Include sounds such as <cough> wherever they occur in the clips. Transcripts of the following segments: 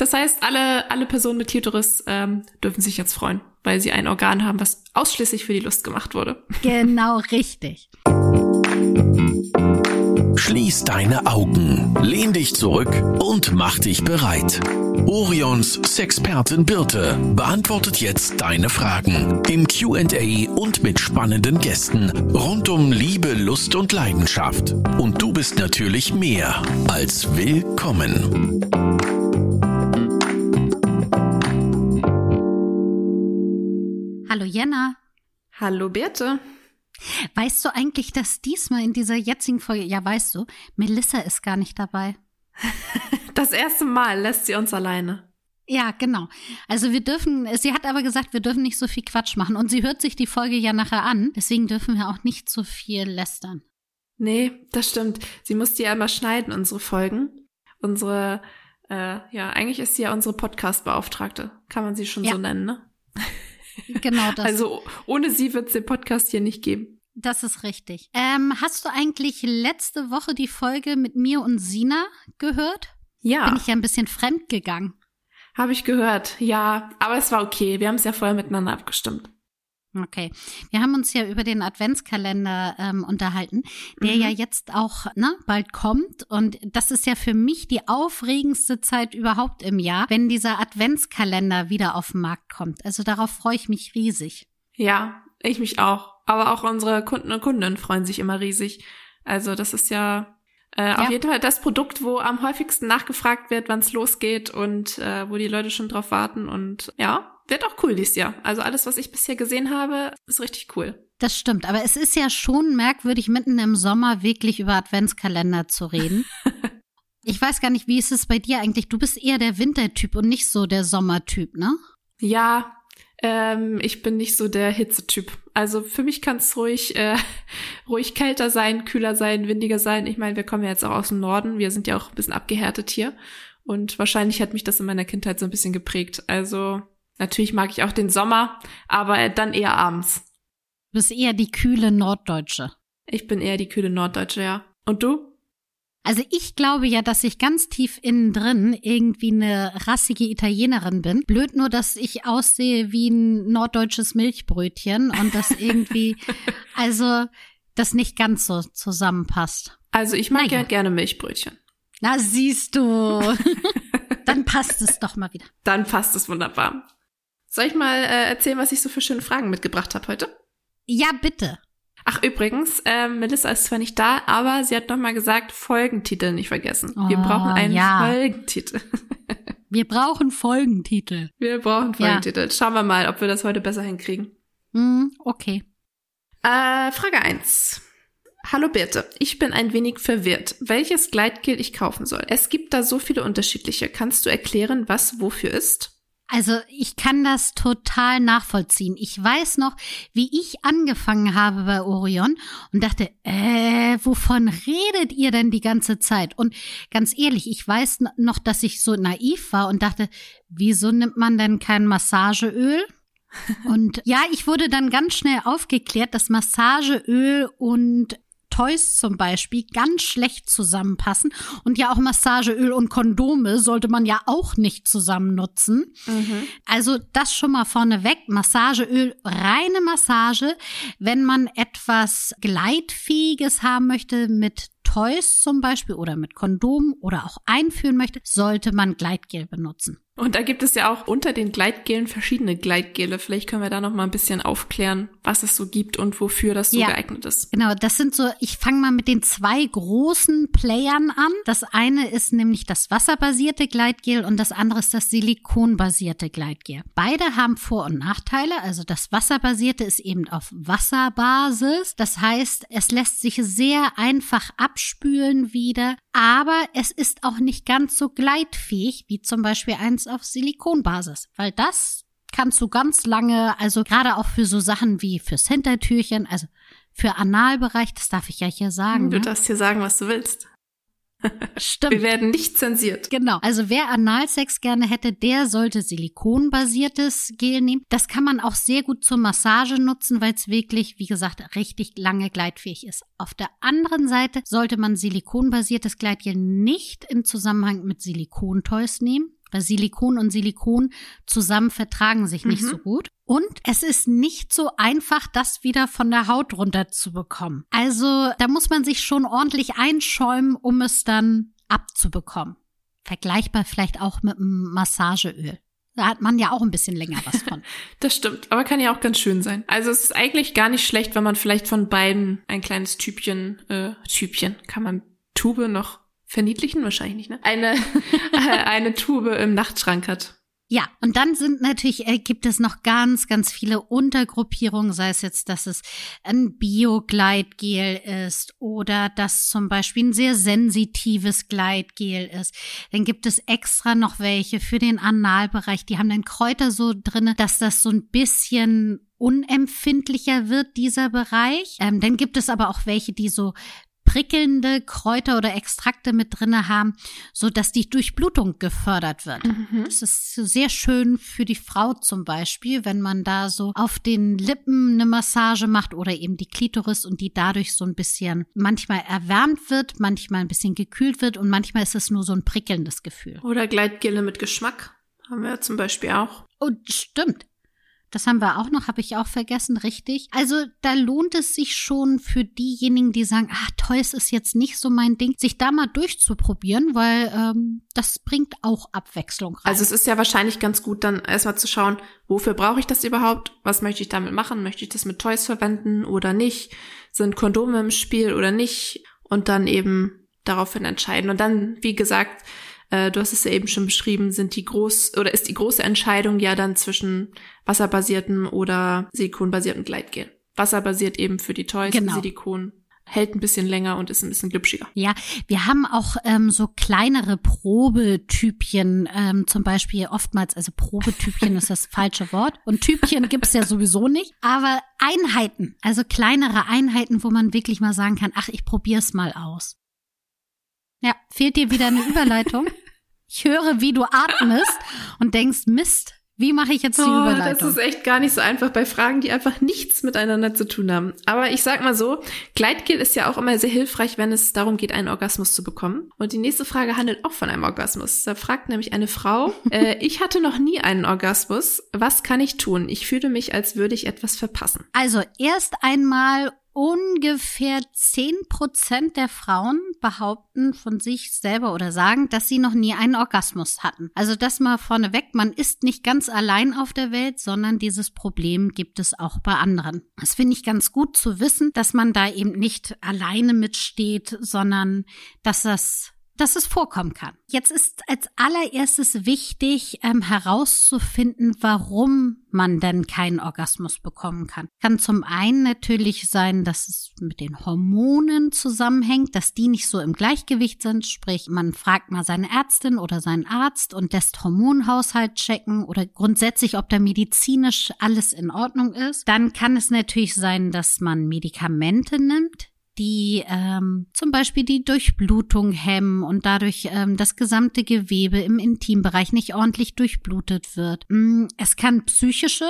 Das heißt, alle, alle Personen mit Klitoris ähm, dürfen sich jetzt freuen, weil sie ein Organ haben, was ausschließlich für die Lust gemacht wurde. <laughs> Genau richtig. Schließ deine Augen, lehn dich zurück und mach dich bereit. Orions Sexpertin Birte beantwortet jetzt deine Fragen im QA und mit spannenden Gästen rund um Liebe, Lust und Leidenschaft. Und du bist natürlich mehr als willkommen. Hallo Jenna. Hallo Birte. Weißt du eigentlich, dass diesmal in dieser jetzigen Folge, ja weißt du, Melissa ist gar nicht dabei. <laughs> Das erste Mal lässt sie uns alleine. Ja, genau. Also wir dürfen, sie hat aber gesagt, wir dürfen nicht so viel Quatsch machen. Und sie hört sich die Folge ja nachher an. Deswegen dürfen wir auch nicht so viel lästern. Nee, das stimmt. Sie muss die ja immer schneiden, unsere Folgen. Unsere, äh, ja, eigentlich ist sie ja unsere Podcast-Beauftragte. Kann man sie schon Ja. so nennen, ne? Genau das. Also ohne sie wird es den Podcast hier nicht geben. das ist richtig. Ähm, hast du eigentlich letzte Woche die Folge mit mir und Sina gehört? Ja, Bin ich ja ein bisschen fremd gegangen. habe ich gehört. Ja, aber es war okay. Wir haben es ja vorher miteinander abgestimmt. Okay. Wir haben uns ja über den Adventskalender ähm, unterhalten, der Mhm. ja jetzt auch ne, bald kommt. Und das ist ja für mich die aufregendste Zeit überhaupt im Jahr, wenn dieser Adventskalender wieder auf den Markt kommt. Also darauf freue ich mich riesig. Ja, ich mich auch. Aber auch unsere Kunden und Kundinnen freuen sich immer riesig. Also das ist ja, äh, auf Ja. jeden Fall das Produkt, wo am häufigsten nachgefragt wird, wann es losgeht und äh, wo die Leute schon drauf warten. Und ja, wird auch cool dieses Jahr. Also alles, was ich bisher gesehen habe, ist richtig cool. Das stimmt, aber es ist ja schon merkwürdig, mitten im Sommer wirklich über Adventskalender zu reden. <laughs> Ich weiß gar nicht, wie ist es bei dir eigentlich? Du bist eher der Wintertyp und nicht so der Sommertyp, ne? Ja, ähm, ich bin nicht so der Hitzetyp. Also für mich kann es ruhig, äh, <laughs> ruhig kälter sein, kühler sein, windiger sein. Ich meine, wir kommen ja jetzt auch aus dem Norden. Wir sind ja auch ein bisschen abgehärtet hier. Und wahrscheinlich hat mich das in meiner Kindheit so ein bisschen geprägt. Also natürlich mag ich auch den Sommer, aber dann eher abends. Du bist eher die kühle Norddeutsche. Ich bin eher die kühle Norddeutsche, ja. Und du? Also ich glaube ja, dass ich ganz tief innen drin irgendwie eine rassige Italienerin bin. Blöd nur, dass ich aussehe wie ein norddeutsches Milchbrötchen und das <laughs> irgendwie, also das nicht ganz so zusammenpasst. Also ich mag Naja. ja gerne Milchbrötchen. Na, siehst du. <laughs> Dann passt es doch mal wieder. Dann passt es wunderbar. Soll ich mal äh, erzählen, was ich so für schöne Fragen mitgebracht habe heute? Ja, bitte. Ach, übrigens, ähm, Melissa ist zwar nicht da, aber sie hat noch mal gesagt, Folgentitel nicht vergessen. Wir Oh, brauchen einen ja. Folgentitel. <laughs> Wir brauchen Folgentitel. Wir brauchen Ja. Folgentitel. Schauen wir mal, ob wir das heute besser hinkriegen. Hm, okay. Äh, Frage eins. Hallo Birte, ich bin ein wenig verwirrt, welches Gleitgel ich kaufen soll. Es gibt da so viele unterschiedliche. Kannst du erklären, was wofür ist? Also ich kann das total nachvollziehen. Ich weiß noch, wie ich angefangen habe bei Orion und dachte, äh, wovon redet ihr denn die ganze Zeit? Und ganz ehrlich, ich weiß noch, dass ich so naiv war und dachte, wieso nimmt man denn kein Massageöl? <laughs> Und ja, ich wurde dann ganz schnell aufgeklärt, dass Massageöl und Toys zum Beispiel ganz schlecht zusammenpassen und ja auch Massageöl und Kondome sollte man ja auch nicht zusammen nutzen. Also das schon mal vorneweg. Massageöl, reine Massage. Wenn man etwas Gleitfähiges haben möchte mit Toys zum Beispiel oder mit Kondom oder auch einführen möchte, sollte man Gleitgel benutzen. Und da gibt es ja auch unter den Gleitgelen verschiedene Gleitgele. Vielleicht können wir da noch mal ein bisschen aufklären, was es so gibt und wofür das so Ja. geeignet ist. Genau, das sind so, ich fange mal mit den zwei großen Playern an. Das eine ist nämlich das wasserbasierte Gleitgel und das andere ist das silikonbasierte Gleitgel. Beide haben Vor- und Nachteile. Also das wasserbasierte ist eben auf Wasserbasis. Das heißt, es lässt sich sehr einfach abspülen wieder, aber es ist auch nicht ganz so gleitfähig wie zum Beispiel eins auf Silikonbasis, weil das kannst du ganz lange, also gerade auch für so Sachen wie fürs Hintertürchen, also für Analbereich, das darf ich ja hier sagen. Du Ne? darfst hier sagen, was du willst. Wir Stimmt. werden nicht zensiert. Genau. Also wer Analsex gerne hätte, der sollte silikonbasiertes Gel nehmen. Das kann man auch sehr gut zur Massage nutzen, weil es wirklich, wie gesagt, richtig lange gleitfähig ist. Auf der anderen Seite sollte man silikonbasiertes Gleitgel nicht im Zusammenhang mit Silikontoys nehmen. Weil Silikon und Silikon zusammen vertragen sich nicht Mhm. so gut. Und es ist nicht so einfach, das wieder von der Haut runterzubekommen. Also da muss man sich schon ordentlich einschäumen, um es dann abzubekommen. Vergleichbar vielleicht auch mit einem Massageöl. Da hat man ja auch ein bisschen länger was von. <laughs> Das stimmt, aber kann ja auch ganz schön sein. Also es ist eigentlich gar nicht schlecht, wenn man vielleicht von beiden ein kleines Typchen, äh, Typchen, kann man Tube noch verniedlichen? Wahrscheinlich nicht, ne? Eine, <laughs> äh, eine Tube im Nachtschrank hat. Ja, und dann sind natürlich, äh, gibt es noch ganz, ganz viele Untergruppierungen, sei es jetzt, dass es ein Bio-Gleitgel ist oder dass zum Beispiel ein sehr sensitives Gleitgel ist. Dann gibt es extra noch welche für den Analbereich, die haben dann Kräuter so drinne, dass das so ein bisschen unempfindlicher wird, dieser Bereich. Ähm, dann gibt es aber auch welche, die so prickelnde Kräuter oder Extrakte mit drinne haben, so dass die Durchblutung gefördert wird. Mhm. Das ist sehr schön für die Frau zum Beispiel, wenn man da so auf den Lippen eine Massage macht oder eben die Klitoris und die dadurch so ein bisschen manchmal erwärmt wird, manchmal ein bisschen gekühlt wird und manchmal ist es nur so ein prickelndes Gefühl. Oder Gleitgele mit Geschmack. Haben wir zum Beispiel auch. Oh, stimmt. Das haben wir auch noch, habe ich auch vergessen, richtig. Also da lohnt es sich schon für diejenigen, die sagen, ah, Toys ist jetzt nicht so mein Ding, sich da mal durchzuprobieren, weil ähm, das bringt auch Abwechslung rein. Also es ist ja wahrscheinlich ganz gut, dann erstmal zu schauen, wofür brauche ich das überhaupt? Was möchte ich damit machen? Möchte ich das mit Toys verwenden oder nicht? Sind Kondome im Spiel oder nicht? Und dann eben daraufhin entscheiden. Und dann, wie gesagt, äh, du hast es ja eben schon beschrieben, sind die groß oder ist die große Entscheidung ja dann zwischen wasserbasierten oder silikonbasierten Gleitgel. Wasserbasiert eben für die Toys, Genau. Silikon hält ein bisschen länger und ist ein bisschen glitschiger. Ja, wir haben auch ähm, so kleinere Probetypchen, ähm, zum Beispiel oftmals, also Probetypchen ist das <laughs> falsche Wort und Typchen gibt's ja sowieso nicht, aber Einheiten, also kleinere Einheiten, wo man wirklich mal sagen kann, ach, ich probier's mal aus. Ja, fehlt dir wieder eine Überleitung? <laughs> Ich höre, wie du atmest und denkst, Mist, wie mache ich jetzt die Oh, das Überleitung? ist echt gar nicht so einfach bei Fragen, die einfach nichts miteinander zu tun haben. Aber ich sag mal so, Gleitgel ist ja auch immer sehr hilfreich, wenn es darum geht, einen Orgasmus zu bekommen. Und die nächste Frage handelt auch von einem Orgasmus. Da fragt nämlich eine Frau, <laughs> äh, ich hatte noch nie einen Orgasmus. Was kann ich tun? Ich fühle mich, als würde ich etwas verpassen. Also erst einmal ungefähr zehn Prozent der Frauen behaupten von sich selber oder sagen, dass sie noch nie einen Orgasmus hatten. Also das mal vorneweg, man ist nicht ganz allein auf der Welt, sondern dieses Problem gibt es auch bei anderen. Das finde ich ganz gut zu wissen, dass man da eben nicht alleine mitsteht, sondern dass das dass es vorkommen kann. Jetzt ist als allererstes wichtig ähm, herauszufinden, warum man denn keinen Orgasmus bekommen kann. Kann zum einen natürlich sein, dass es mit den Hormonen zusammenhängt, dass die nicht so im Gleichgewicht sind. Sprich, man fragt mal seine Ärztin oder seinen Arzt und lässt Hormonhaushalt checken oder grundsätzlich, ob da medizinisch alles in Ordnung ist. Dann kann es natürlich sein, dass man Medikamente nimmt, die ähm, zum Beispiel die Durchblutung hemmen und dadurch ähm, das gesamte Gewebe im Intimbereich nicht ordentlich durchblutet wird. Mm, Es kann psychische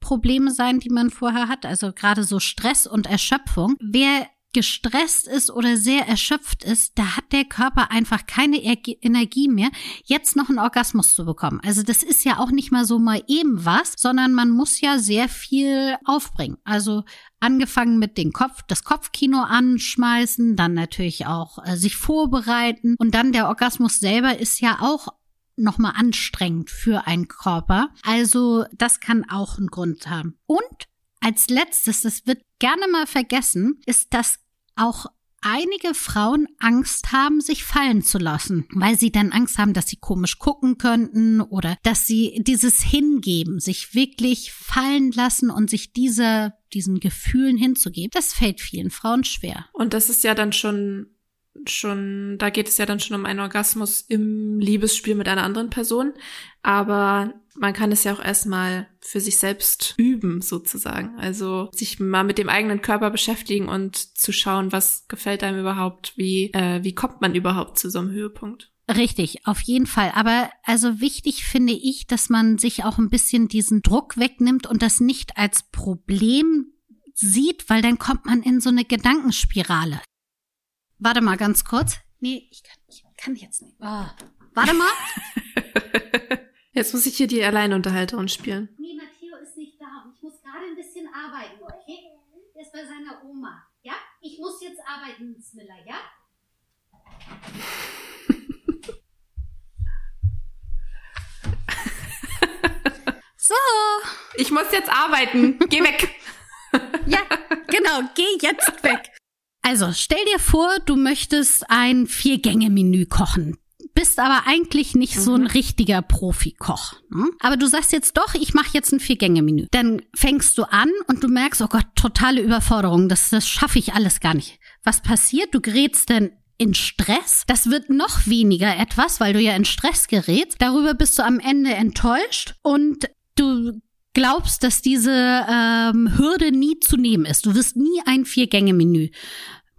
Probleme sein, die man vorher hat, also gerade so Stress und Erschöpfung. Wer gestresst ist oder sehr erschöpft ist, da hat der Körper einfach keine Energie mehr, jetzt noch einen Orgasmus zu bekommen. Also das ist ja auch nicht mal so mal eben was, sondern man muss ja sehr viel aufbringen. Also angefangen mit dem Kopf, das Kopfkino anschmeißen, dann natürlich auch äh, sich vorbereiten und dann der Orgasmus selber ist ja auch nochmal anstrengend für einen Körper. Also das kann auch einen Grund haben. Und als letztes, das wird gerne mal vergessen, ist, dass auch einige Frauen Angst haben, sich fallen zu lassen, weil sie dann Angst haben, dass sie komisch gucken könnten oder dass sie dieses Hingeben, sich wirklich fallen lassen und sich dieser, diesen Gefühlen hinzugeben, das fällt vielen Frauen schwer. Und das ist ja dann schon, schon, da geht es ja dann schon um einen Orgasmus im Liebesspiel mit einer anderen Person. Aber man kann es ja auch erstmal für sich selbst üben, sozusagen. Also sich mal mit dem eigenen Körper beschäftigen und zu schauen, was gefällt einem überhaupt, wie, äh, wie kommt man überhaupt zu so einem Höhepunkt. Richtig, auf jeden Fall. Aber also wichtig finde ich, dass man sich auch ein bisschen diesen Druck wegnimmt und das nicht als Problem sieht, weil dann kommt man in so eine Gedankenspirale. Warte mal ganz kurz. Nee, ich kann, ich kann jetzt nicht. Ah. Warte mal. <laughs> Jetzt muss ich hier die Alleinunterhalterin spielen. Nee, Matteo ist nicht da und ich muss gerade ein bisschen arbeiten, okay? Er ist bei seiner Oma, ja? Ich muss jetzt arbeiten, Smiller, ja? <laughs> so. Ich muss jetzt arbeiten. Geh weg. ja, genau. Geh jetzt weg. Also, stell dir vor, du möchtest ein Vier-Gänge-Menü kochen bist aber eigentlich nicht so ein mhm. richtiger Profikoch. Ne? Aber du sagst jetzt doch, ich mache jetzt ein Vier-Gänge-Menü. Dann fängst du an und du merkst, oh Gott, totale Überforderung, das, das schaffe ich alles gar nicht. Was passiert? Du gerätst dann in Stress. Das wird noch weniger etwas, weil du ja in Stress gerätst. Darüber bist du am Ende enttäuscht und du glaubst, dass diese ähm, Hürde nie zu nehmen ist. Du wirst nie ein Vier-Gänge-Menü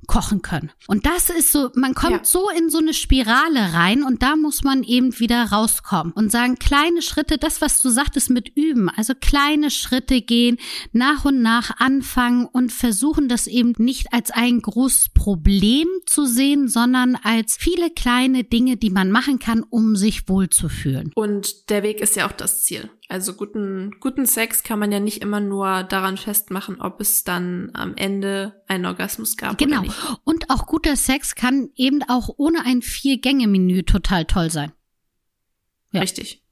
kochen können. Und das ist so, man kommt ja. so in so eine Spirale rein und da muss man eben wieder rauskommen und sagen, kleine Schritte, das, was du sagtest mit üben, also kleine Schritte gehen, nach und nach anfangen und versuchen, das eben nicht als ein großes Problem zu sehen, sondern als viele kleine Dinge, die man machen kann, um sich wohlzufühlen. Und der Weg ist ja auch das Ziel. Also guten, guten Sex kann man ja nicht immer nur daran festmachen, ob es dann am Ende einen Orgasmus gab. Genau. Oder nicht. Und auch guter Sex kann eben auch ohne ein Vier-Gänge-Menü total toll sein. Ja. Richtig.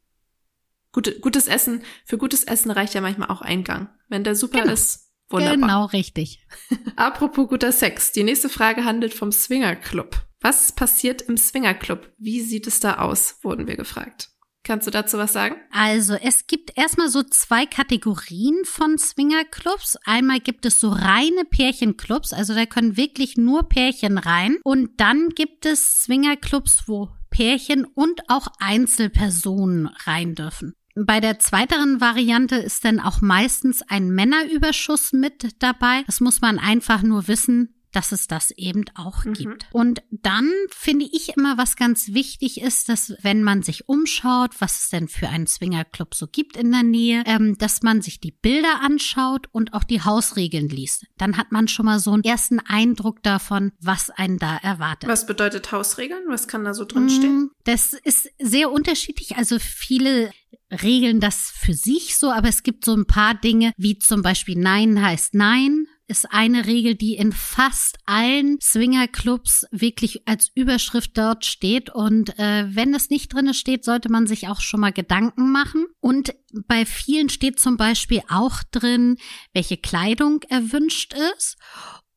Gute, gutes Essen, für gutes Essen reicht ja manchmal auch ein Gang. Wenn der super genau. ist, wunderbar. Genau, richtig. <laughs> <laughs> Apropos guter Sex. Die nächste Frage handelt vom Swingerclub. Was passiert im Swingerclub? Wie sieht es da aus? Wurden wir gefragt. Kannst du dazu was sagen? Also es gibt erstmal so zwei Kategorien von Swingerclubs. Einmal gibt es so reine Pärchenclubs, also da können wirklich nur Pärchen rein. Und dann gibt es Swingerclubs, wo Pärchen und auch Einzelpersonen rein dürfen. Bei der zweiteren Variante ist dann auch meistens ein Männerüberschuss mit dabei. Das muss man einfach nur wissen, dass es das eben auch mhm. gibt. Und dann finde ich immer, was ganz wichtig ist, dass wenn man sich umschaut, was es denn für einen Swingerclub so gibt in der Nähe, ähm, dass man sich die Bilder anschaut und auch die Hausregeln liest. Dann hat man schon mal so einen ersten Eindruck davon, was einen da erwartet. Was bedeutet Hausregeln? Was kann da so drin stehen? Mm, das ist sehr unterschiedlich. Also viele regeln das für sich so, aber es gibt so ein paar Dinge, wie zum Beispiel Nein heißt Nein, ist eine Regel, die in fast allen Swingerclubs wirklich als Überschrift dort steht. Und äh, wenn es nicht drinne steht, sollte man sich auch schon mal Gedanken machen. Und bei vielen steht zum Beispiel auch drin, welche Kleidung erwünscht ist.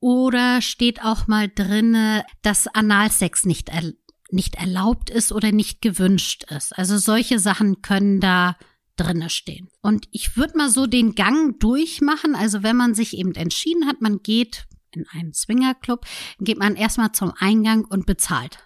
Oder steht auch mal drinne, dass Analsex nicht, er nicht erlaubt ist oder nicht gewünscht ist. Also solche Sachen können da drinne stehen. Und ich würde mal so den Gang durchmachen. Also wenn man sich eben entschieden hat, man geht in einen Swingerclub, geht man erstmal zum Eingang und bezahlt.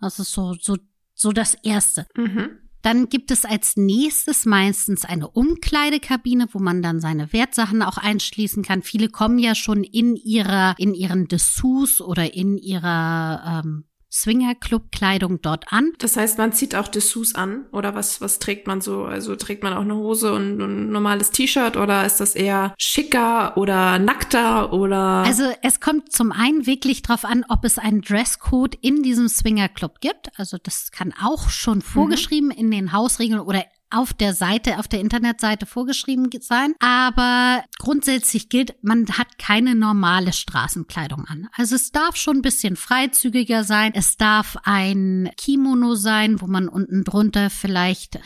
Das ist so, so, so das Erste. Mhm. Dann gibt es als nächstes meistens eine Umkleidekabine, wo man dann seine Wertsachen auch einschließen kann. Viele kommen ja schon in ihrer, in ihren Dessous oder in ihrer ähm, Swingerclub-Kleidung dort an. Das heißt, man zieht auch Dessous an oder was, was trägt man so? Also trägt man auch eine Hose und ein normales T-Shirt oder ist das eher schicker oder nackter oder? Also es kommt zum einen wirklich drauf an, ob es einen Dresscode in diesem Swingerclub gibt. Also das kann auch schon mhm. vorgeschrieben mhm. in den Hausregeln oder auf der Seite, auf der Internetseite vorgeschrieben sein. Aber grundsätzlich gilt, man hat keine normale Straßenkleidung an. Also es darf schon ein bisschen freizügiger sein. Es darf ein Kimono sein, wo man unten drunter vielleicht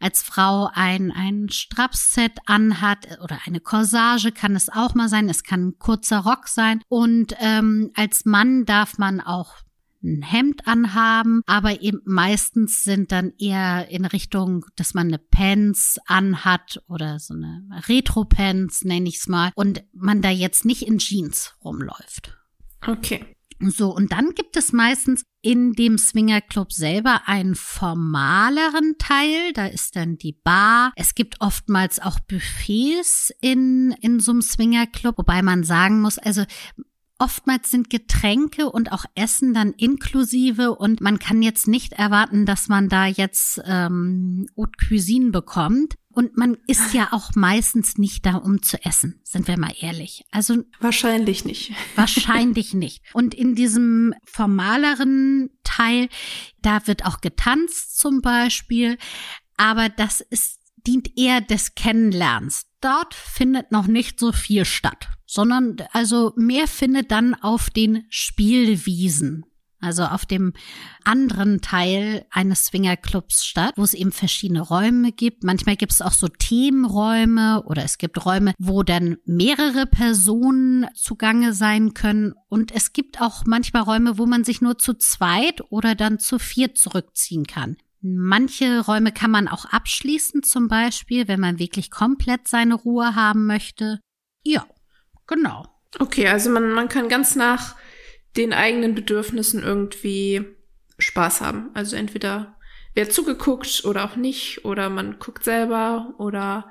als Frau ein, ein Strapset anhat oder eine Corsage kann es auch mal sein. Es kann ein kurzer Rock sein. Und ähm, als Mann darf man auch ein Hemd anhaben, aber eben meistens sind dann eher in Richtung, dass man eine Pants anhat oder so eine Retro-Pants, nenne ich es mal, und man da jetzt nicht in Jeans rumläuft. Okay. So, und dann gibt es meistens in dem Swingerclub selber einen formaleren Teil. Da ist dann die Bar. Es gibt oftmals auch Buffets in, in so einem Swingerclub, wobei man sagen muss, also Oftmals sind Getränke und auch Essen dann inklusive und man kann jetzt nicht erwarten, dass man da jetzt ähm, Haute Cuisine bekommt. Und man ist ja auch meistens nicht da, um zu essen, sind wir mal ehrlich. Also wahrscheinlich nicht. <laughs> Wahrscheinlich nicht. Und in diesem formaleren Teil. Da wird auch getanzt zum Beispiel. Aber das ist, dient eher des Kennenlernens. Dort findet noch nicht so viel statt, sondern also mehr findet dann auf den Spielwiesen also auf dem anderen Teil eines Swingerclubs statt, wo es eben verschiedene Räume gibt. Manchmal gibt es auch so Themenräume oder es gibt Räume, wo dann mehrere Personen zugange sein können. Und es gibt auch manchmal Räume, wo man sich nur zu zweit oder dann zu viert zurückziehen kann. Manche Räume kann man auch abschließen, zum Beispiel, wenn man wirklich komplett seine Ruhe haben möchte. Ja, genau. Okay, also man, man kann ganz nach den eigenen Bedürfnissen irgendwie Spaß haben. Also entweder wer zugeguckt oder auch nicht, oder man guckt selber oder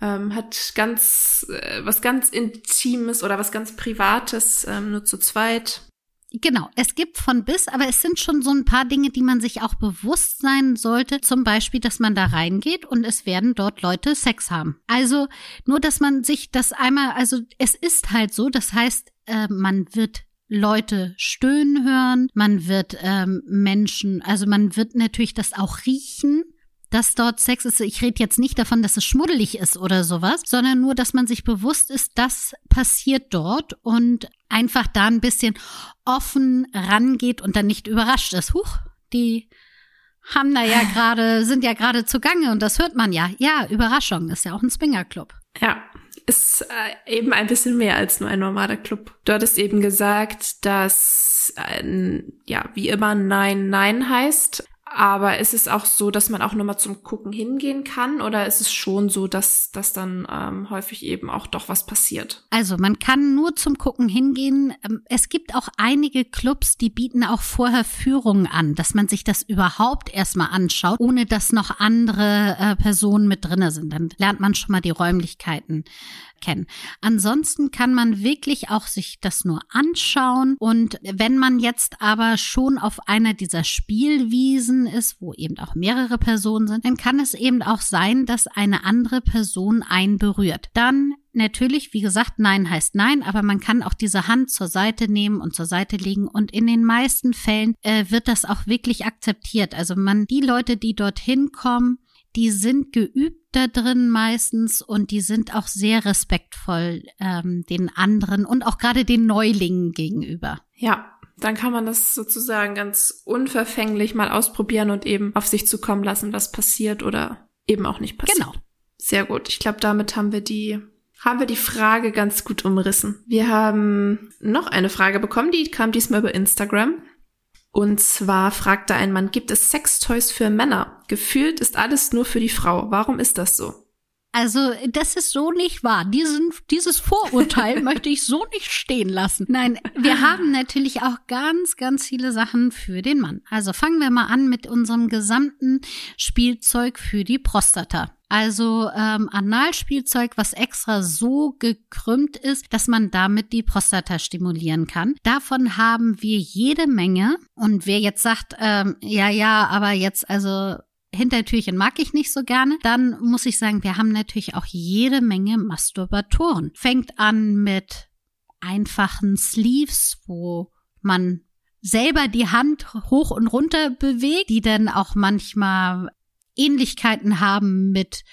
ähm, hat ganz äh, was ganz Intimes oder was ganz Privates ähm, nur zu zweit. Genau, es gibt von bis, aber es sind schon so ein paar Dinge, die man sich auch bewusst sein sollte. Zum Beispiel, dass man da reingeht und es werden dort Leute Sex haben. Also nur, dass man sich das einmal, also es ist halt so, das heißt, äh, man wird Leute stöhnen hören, man wird ähm, Menschen, also man wird natürlich das auch riechen, dass dort Sex ist. Ich rede jetzt nicht davon, dass es schmuddelig ist oder sowas, sondern nur, dass man sich bewusst ist, das passiert dort und einfach da ein bisschen offen rangeht und dann nicht überrascht ist. Huch, die haben da ja <sighs> gerade, sind ja gerade zugange und das hört man ja. Ja, Überraschung, ist ja auch ein Swingerclub. Ja, ist äh, eben ein bisschen mehr als nur ein normaler Club. Du hattest eben gesagt, dass ein, ja, wie immer Nein, Nein heißt. Aber ist es auch so, dass man auch nur mal zum Gucken hingehen kann? Oder ist es schon so, dass, dass dann ähm, häufig eben auch doch was passiert? Also man kann nur zum Gucken hingehen. Ähm, es gibt auch einige Clubs, die bieten auch vorher Führungen an, dass man sich das überhaupt erstmal anschaut, ohne dass noch andere äh, Personen mit drinne sind. Dann lernt man schon mal die Räumlichkeiten kennen. Ansonsten kann man wirklich auch sich das nur anschauen und wenn man jetzt aber schon auf einer dieser Spielwiesen ist, wo eben auch mehrere Personen sind, dann kann es eben auch sein, dass eine andere Person einen berührt. Dann Natürlich, wie gesagt, Nein heißt Nein, aber man kann auch diese Hand zur Seite nehmen und zur Seite legen und in den meisten Fällen äh, wird das auch wirklich akzeptiert. Also man, die Leute, die dorthin kommen, die sind geübt da drin meistens und die sind auch sehr respektvoll ähm, den anderen und auch gerade den Neulingen gegenüber. Ja, dann kann man das sozusagen ganz unverfänglich mal ausprobieren und eben auf sich zukommen lassen, was passiert oder eben auch nicht passiert. Genau. Sehr gut. Ich glaube, damit haben wir die haben wir die Frage ganz gut umrissen. Wir haben noch eine Frage bekommen, die kam diesmal über Instagram. Und zwar fragte ein Mann, gibt es Sextoys für Männer? Gefühlt ist alles nur für die Frau. Warum ist das so? Also, das ist so nicht wahr. Diesen, dieses Vorurteil <laughs> möchte ich so nicht stehen lassen. Nein, wir <laughs> haben natürlich auch ganz, ganz viele Sachen für den Mann. Also fangen wir mal an mit unserem gesamten Spielzeug für die Prostata. Also ähm, Analspielzeug, was extra so gekrümmt ist, dass man damit die Prostata stimulieren kann. Davon haben wir jede Menge. Und wer jetzt sagt, ähm, ja, ja, aber jetzt also Hintertürchen mag ich nicht so gerne, dann muss ich sagen, wir haben natürlich auch jede Menge Masturbatoren. Fängt an mit einfachen Sleeves, wo man selber die Hand hoch und runter bewegt, die dann auch manchmal Ähnlichkeiten haben mit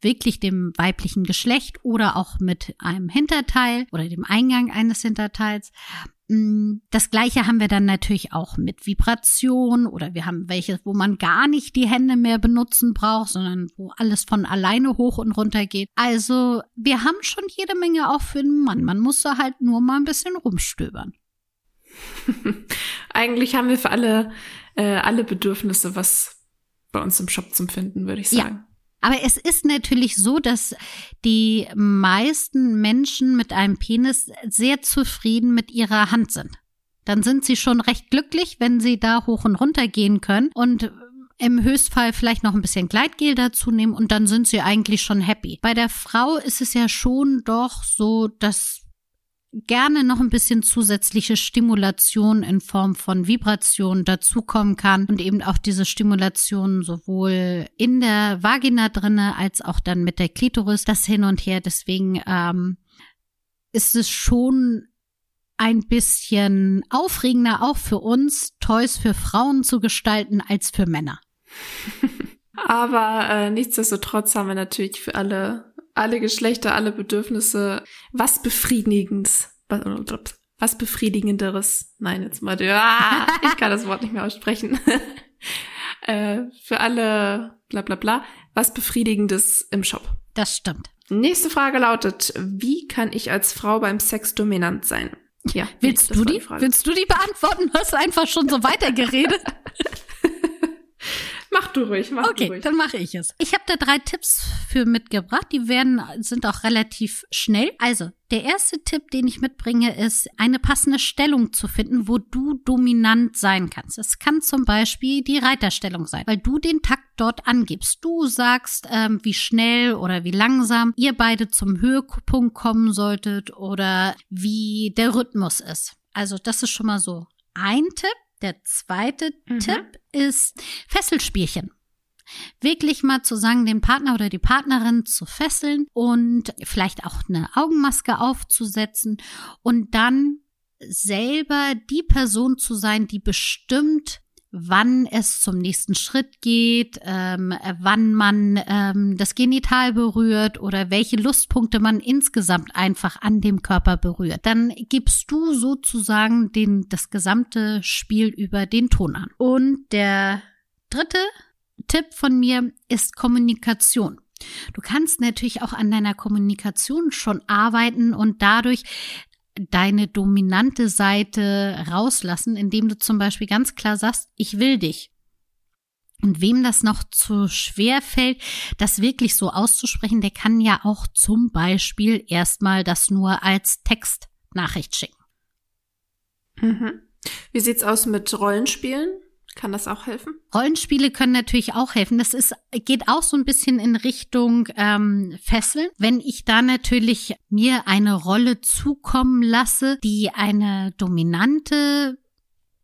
wirklich dem weiblichen Geschlecht oder auch mit einem Hinterteil oder dem Eingang eines Hinterteils. Mm, das gleiche haben wir dann natürlich auch mit Vibration oder wir haben welche, wo man gar nicht die Hände mehr benutzen braucht, sondern wo alles von alleine hoch und runter geht. Also wir haben schon jede Menge auch für den Mann. Man muss da halt nur mal ein bisschen rumstöbern. <laughs> Eigentlich haben wir für alle, äh, alle Bedürfnisse was bei uns im Shop zum Finden, würde ich sagen. Ja. Aber es ist natürlich so, dass die meisten Menschen mit einem Penis sehr zufrieden mit ihrer Hand sind. Dann sind sie schon recht glücklich, wenn sie da hoch und runter gehen können und im Höchstfall vielleicht noch ein bisschen Gleitgel dazu nehmen und dann sind sie eigentlich schon happy. Bei der Frau ist es ja schon doch so, dass gerne noch ein bisschen zusätzliche Stimulation in Form von Vibration dazukommen kann und eben auch diese Stimulation sowohl in der Vagina drinne als auch dann mit der Klitoris das hin und her. Deswegen ähm, ist es schon ein bisschen aufregender auch für uns, Toys für Frauen zu gestalten als für Männer. <laughs> Aber äh, nichtsdestotrotz haben wir natürlich für alle, alle Geschlechter, alle Bedürfnisse was Befriedigendes. Was Befriedigenderes. Nein, jetzt mal. Ah, <laughs> ich kann das Wort nicht mehr aussprechen. <laughs> äh, für alle bla bla bla. Was Befriedigendes im Shop. Das stimmt. Nächste Frage lautet, wie kann ich als Frau beim Sex dominant sein? Ja. Willst du die? die Willst du die beantworten? Hast du einfach schon so weitergeredet? <laughs> Du ruhig, mach okay, du ruhig. dann mache ich es. Ich habe da drei Tipps für mitgebracht. Die werden sind auch relativ schnell. Also, der erste Tipp, den ich mitbringe, ist, eine passende Stellung zu finden, wo du dominant sein kannst. Es kann zum Beispiel die Reiterstellung sein, weil du den Takt dort angibst. Du sagst, ähm, wie schnell oder wie langsam ihr beide zum Höhepunkt kommen solltet oder wie der Rhythmus ist. Also, das ist schon mal so ein Tipp. Der zweite mhm. Tipp ist Fesselspielchen. Wirklich mal zu sagen, den Partner oder die Partnerin zu fesseln und vielleicht auch eine Augenmaske aufzusetzen und dann selber die Person zu sein, die bestimmt, wann es zum nächsten Schritt geht, ähm, wann man ähm, das Genital berührt oder welche Lustpunkte man insgesamt einfach an dem Körper berührt. Dann gibst du sozusagen den, das gesamte Spiel über den Ton an. Und der dritte Tipp von mir ist Kommunikation. Du kannst natürlich auch an deiner Kommunikation schon arbeiten und dadurch deine dominante Seite rauslassen, indem du zum Beispiel ganz klar sagst, ich will dich. Und wem das noch zu schwer fällt, das wirklich so auszusprechen, der kann ja auch zum Beispiel erstmal das nur als Textnachricht schicken. Mhm. Wie sieht's aus mit Rollenspielen? Kann das auch helfen? Rollenspiele können natürlich auch helfen. Das ist, geht auch so ein bisschen in Richtung ähm, Fesseln. Wenn ich da natürlich mir eine Rolle zukommen lasse, die eine dominante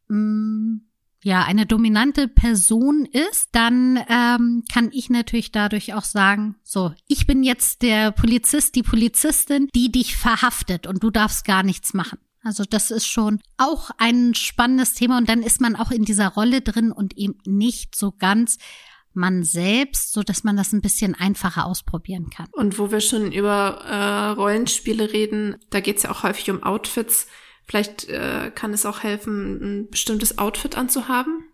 mh, mm, ja, eine dominante Person ist, dann ähm, kann ich natürlich dadurch auch sagen, so, ich bin jetzt der Polizist, die Polizistin, die dich verhaftet und du darfst gar nichts machen. Also das ist schon auch ein spannendes Thema und dann ist man auch in dieser Rolle drin und eben nicht so ganz man selbst, so dass man das ein bisschen einfacher ausprobieren kann. Und wo wir schon über äh, Rollenspiele reden, da geht es ja auch häufig um Outfits. Vielleicht äh, kann es auch helfen, ein bestimmtes Outfit anzuhaben.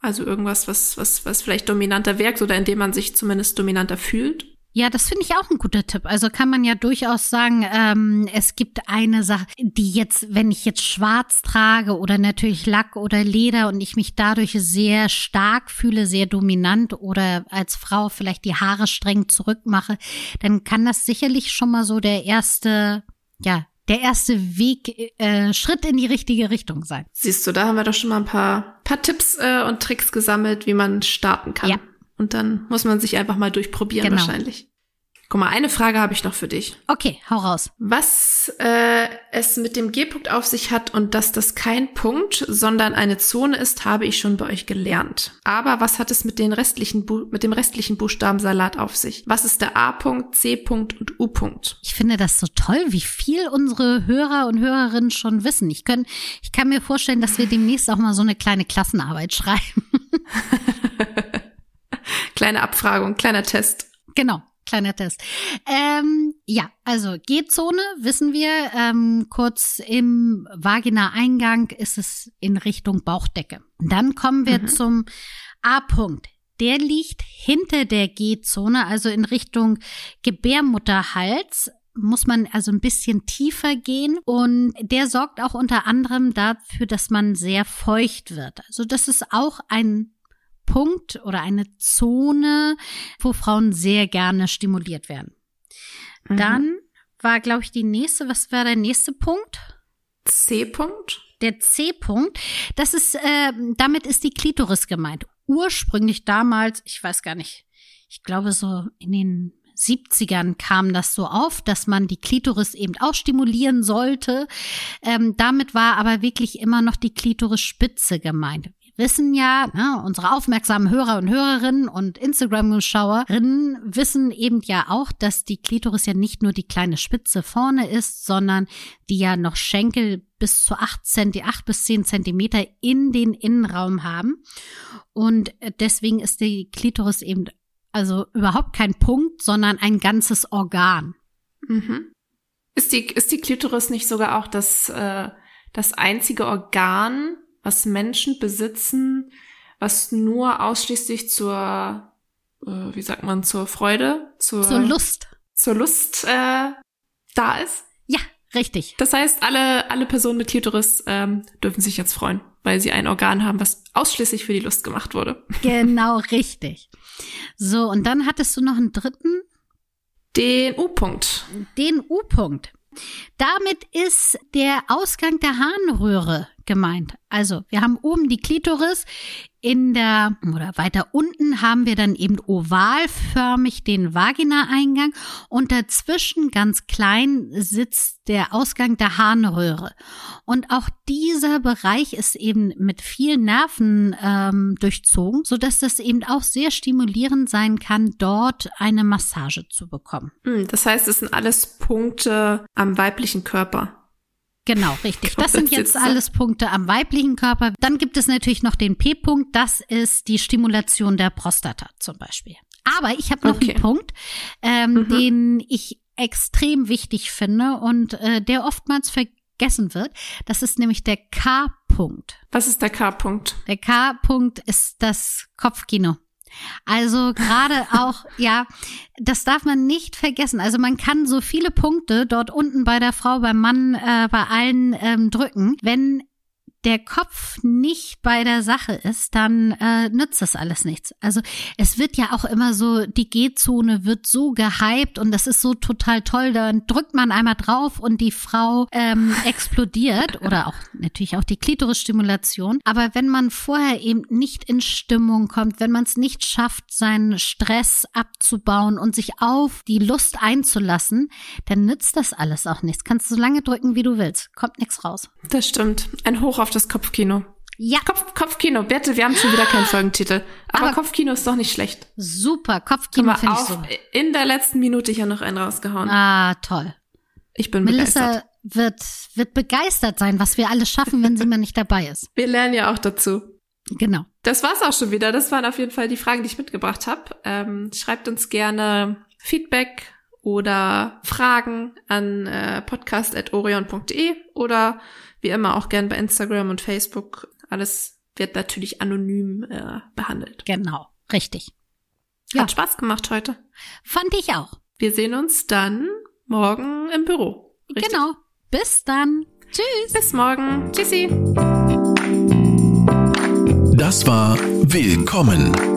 Also irgendwas, was, was, was vielleicht dominanter wirkt oder in dem man sich zumindest dominanter fühlt. Ja, das finde ich auch ein guter Tipp. Also kann man ja durchaus sagen, ähm, es gibt eine Sache, die jetzt, wenn ich jetzt schwarz trage oder natürlich Lack oder Leder und ich mich dadurch sehr stark fühle, sehr dominant oder als Frau vielleicht die Haare streng zurückmache, dann kann das sicherlich schon mal so der erste, ja, der erste Weg, äh, Schritt in die richtige Richtung sein. Siehst du, da haben wir doch schon mal ein paar, paar Tipps äh, und Tricks gesammelt, wie man starten kann. Ja. Und dann muss man sich einfach mal durchprobieren genau. wahrscheinlich. Guck mal, eine Frage habe ich noch für dich. Okay, hau raus. Was äh, es mit dem G-Punkt auf sich hat und dass das kein Punkt, sondern eine Zone ist, habe ich schon bei euch gelernt. Aber was hat es mit den restlichen Bu mit dem restlichen Buchstabensalat auf sich? Was ist der A-Punkt, C-Punkt und U-Punkt? Ich finde das so toll, wie viel unsere Hörer und Hörerinnen schon wissen. Ich, können, ich kann mir vorstellen, dass wir demnächst auch mal so eine kleine Klassenarbeit <laughs> schreiben. <laughs> Kleine Abfragung, kleiner Test. Genau. Kleiner Test. Ähm, ja, also G-Zone wissen wir. Ähm, kurz im Vagina-Eingang ist es in Richtung Bauchdecke. Dann kommen wir mhm. zum A-Punkt. Der liegt hinter der G-Zone, also in Richtung Gebärmutterhals muss man also ein bisschen tiefer gehen und der sorgt auch unter anderem dafür, dass man sehr feucht wird. Also das ist auch ein Punkt oder eine Zone, wo Frauen sehr gerne stimuliert werden. Mhm. Dann war, glaube ich, die nächste, was war der nächste Punkt? C-Punkt. Der C-Punkt, das ist, äh, damit ist die Klitoris gemeint. Ursprünglich damals, ich weiß gar nicht, ich glaube so in den 70ern kam das so auf, dass man die Klitoris eben auch stimulieren sollte. Ähm, damit war aber wirklich immer noch die Klitorisspitze gemeint wissen ja, ne, unsere aufmerksamen Hörer und Hörerinnen und Instagram-Schauerinnen wissen eben ja auch, dass die Klitoris ja nicht nur die kleine Spitze vorne ist, sondern die ja noch Schenkel bis zu acht, Zenti acht bis zehn Zentimeter in den Innenraum haben. Und deswegen ist die Klitoris eben also überhaupt kein Punkt, sondern ein ganzes Organ. Mhm. Ist die, ist die Klitoris nicht sogar auch das, äh, das einzige Organ, was Menschen besitzen, was nur ausschließlich zur, äh, wie sagt man, zur Freude, zur, Zur Lust. zur Lust äh, da ist? Ja, richtig. Das heißt, alle, alle Personen mit Klitoris ähm, dürfen sich jetzt freuen, weil sie ein Organ haben, was ausschließlich für die Lust gemacht wurde. <laughs> Genau richtig. So, und dann hattest du noch einen dritten, Den U-Punkt. den U-Punkt. Damit ist der Ausgang der Harnröhre gemeint. Also, wir haben oben die Klitoris, in der oder weiter unten haben wir dann eben ovalförmig den Vaginaeingang und dazwischen ganz klein sitzt der Ausgang der Harnröhre. Und auch dieser Bereich ist eben mit vielen Nerven ähm, durchzogen, so dass das eben auch sehr stimulierend sein kann, dort eine Massage zu bekommen. Hm, Das heißt, es sind alles Punkte am weiblichen Körper. Genau, richtig. Kommt Das sind das jetzt jetzt so? alles Punkte am weiblichen Körper. Dann gibt es natürlich noch den P-Punkt. Das ist die Stimulation der Prostata zum Beispiel. Aber ich habe noch Okay. einen Punkt, ähm, Mhm. den ich extrem wichtig finde und äh, der oftmals vergessen wird. Das ist nämlich der K-Punkt. Was ist der K-Punkt? Der K-Punkt ist das Kopfkino. Also gerade auch, ja, das darf man nicht vergessen. Also man kann so viele Punkte dort unten bei der Frau, beim Mann, äh, bei allen ähm, drücken. Wenn der Kopf nicht bei der Sache ist, dann äh, nützt das alles nichts. Also es wird ja auch immer so, die G-Zone wird so gehypt und das ist so total toll. Dann drückt man einmal drauf und die Frau ähm, <laughs> explodiert oder auch natürlich auch die Klitorisstimulation. Aber wenn man vorher eben nicht in Stimmung kommt, wenn man es nicht schafft, seinen Stress abzubauen und sich auf die Lust einzulassen, dann nützt das alles auch nichts. Kannst du so lange drücken, wie du willst. Kommt nichts raus. Das stimmt. Ein Hoch auf das Kopfkino. Ja, Kopf, Kopfkino. Bertel, wir haben schon wieder keinen Folgentitel. Aber, Aber- Kopfkino ist doch nicht schlecht. super. Kopfkino finde ich so. in der letzten Minute hier noch einen rausgehauen. Ah, toll. Ich bin begeistert. Melissa wird, wird begeistert sein, was wir alles schaffen, wenn sie mal nicht dabei ist. <laughs> Wir lernen ja auch dazu. Genau. Das war's auch schon wieder. Das waren auf jeden Fall die Fragen, die ich mitgebracht habe. Ähm, schreibt uns gerne Feedback oder Fragen an äh, podcast.orion.de oder wie immer auch gern bei Instagram und Facebook. Alles wird natürlich anonym äh, behandelt. Genau. Richtig. Ja. Hat Spaß gemacht heute. Fand ich auch. Wir sehen uns dann morgen im Büro. Richtig? Genau. Bis dann. Tschüss. Bis morgen. Tschüssi. Das war Willkommen,